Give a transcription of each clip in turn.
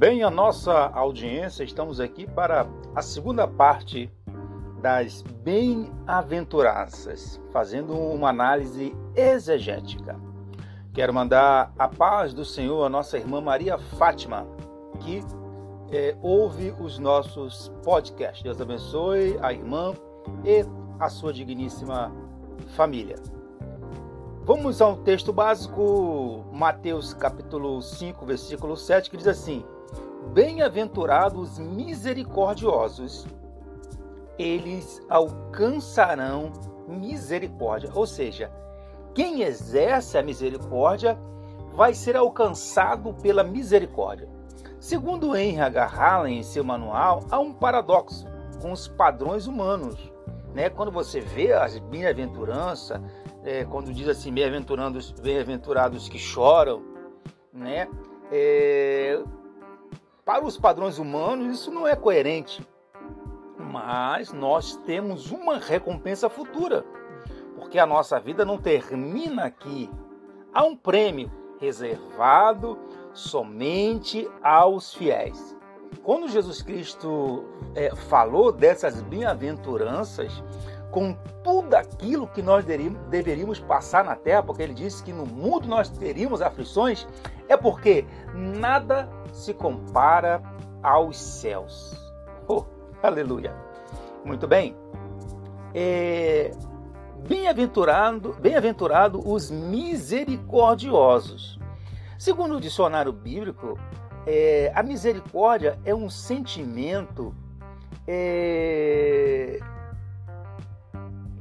Bem, a nossa audiência, estamos aqui para a segunda parte das bem-aventuranças, fazendo uma análise exegética. Quero mandar a paz do Senhor à nossa irmã Maria Fátima, que é, ouve os nossos podcasts. Deus abençoe a irmã e a sua digníssima família. Vamos ao texto básico, Mateus capítulo 5, versículo 7, que diz assim: Bem-aventurados misericordiosos, eles alcançarão misericórdia. Ou seja, quem exerce a misericórdia vai ser alcançado pela misericórdia. Segundo Henry H. Em seu manual, há um paradoxo com os padrões humanos. Né? Quando você vê as bem-aventuranças, é, quando diz assim, bem-aventurados bem que choram, né? É, para os padrões humanos, isso não é coerente. Mas nós temos uma recompensa futura, porque a nossa vida não termina aqui. Há um prêmio reservado somente aos fiéis. Quando Jesus Cristo é, falou dessas bem-aventuranças, com tudo aquilo que nós deveríamos passar na terra, porque ele disse que no mundo nós teríamos aflições, é porque nada se compara aos céus. Oh, aleluia! Muito bem. É, bem-aventurado, bem-aventurado os misericordiosos, Segundo o dicionário bíblico, é, a misericórdia é um sentimento é,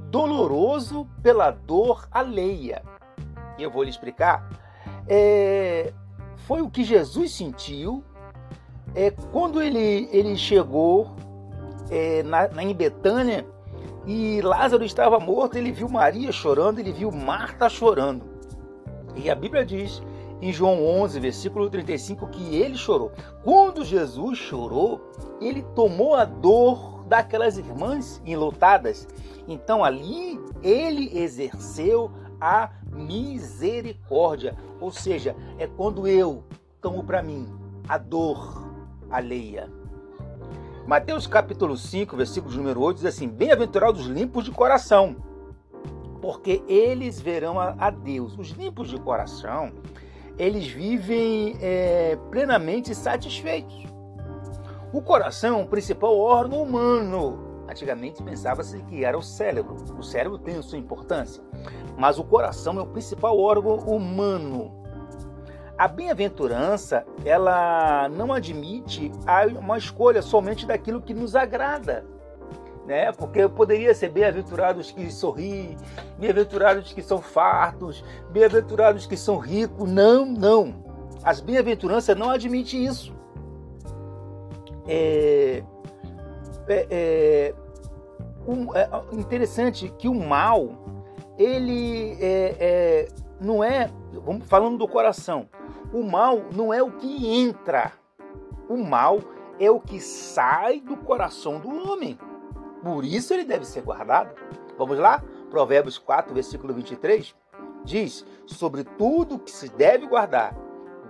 doloroso pela dor alheia. Eu vou lhe explicar. É, foi o que Jesus sentiu é, quando ele, ele chegou é, na, na, em Betânia e Lázaro estava morto. Ele viu Maria chorando, ele viu Marta chorando. E a Bíblia diz em João 11, versículo 35, que ele chorou. Quando Jesus chorou, ele tomou a dor daquelas irmãs enlutadas. Então ali ele exerceu a misericórdia, ou seja, é quando eu tomo para mim a dor alheia. Mateus capítulo 5, versículo número 8 diz assim: Bem-aventurados os limpos de coração, porque eles verão a Deus. Os limpos de coração eles vivem é, plenamente satisfeitos. O coração é o principal órgão humano. Antigamente pensava-se que era o cérebro. O cérebro tem sua importância, mas o coração é o principal órgão humano. A bem-aventurança, ela não admite uma escolha somente daquilo que nos agrada né? Porque poderia ser bem-aventurados que sorriem, bem-aventurados que são fartos, bem-aventurados que são ricos. Não, não. As bem-aventuranças não admitem isso. É, é, é, um, é interessante que o mal, ele é, é, não é, vamos falando do coração, o mal não é o que entra, o mal é o que sai do coração do homem. Por isso ele deve ser guardado. Vamos lá? Provérbios 4, versículo 23 diz: Sobre tudo que se deve guardar,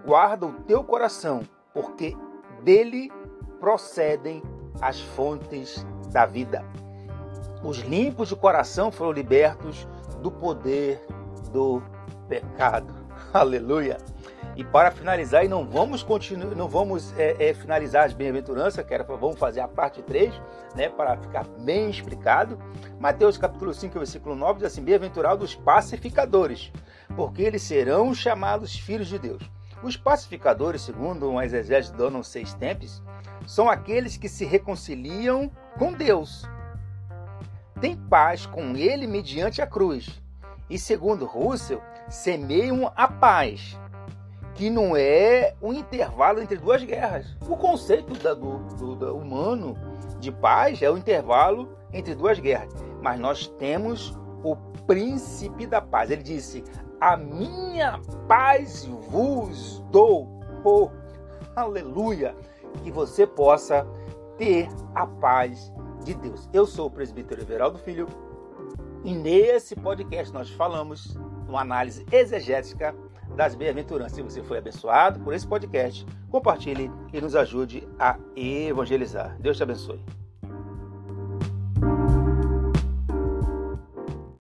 guarda o teu coração, porque dele procedem as fontes da vida. Os limpos de coração foram libertos do poder do pecado. Aleluia! E para finalizar, e não vamos continuar, não vamos é, é, finalizar as bem-aventuranças, quero vamos fazer a parte 3, né, para ficar bem explicado. Mateus capítulo 5, versículo 9 diz assim: Bem-aventurados os pacificadores, porque eles serão chamados filhos de Deus. Os pacificadores, segundo um exegese Donald Seis Tempos, são aqueles que se reconciliam com Deus. Tem paz com ele mediante a cruz. E segundo Russell, semeiam a paz que não é um intervalo entre duas guerras. O conceito da, do, do da humano de paz é o intervalo entre duas guerras. Mas nós temos o príncipe da paz. Ele disse: A minha paz vos dou. Oh, aleluia! Que você possa ter a paz de Deus. Eu sou o presbítero Everaldo Filho E nesse podcast nós falamos uma análise exegética das bem-aventuranças. Se você foi abençoado por esse podcast, compartilhe e nos ajude a evangelizar. Deus te abençoe.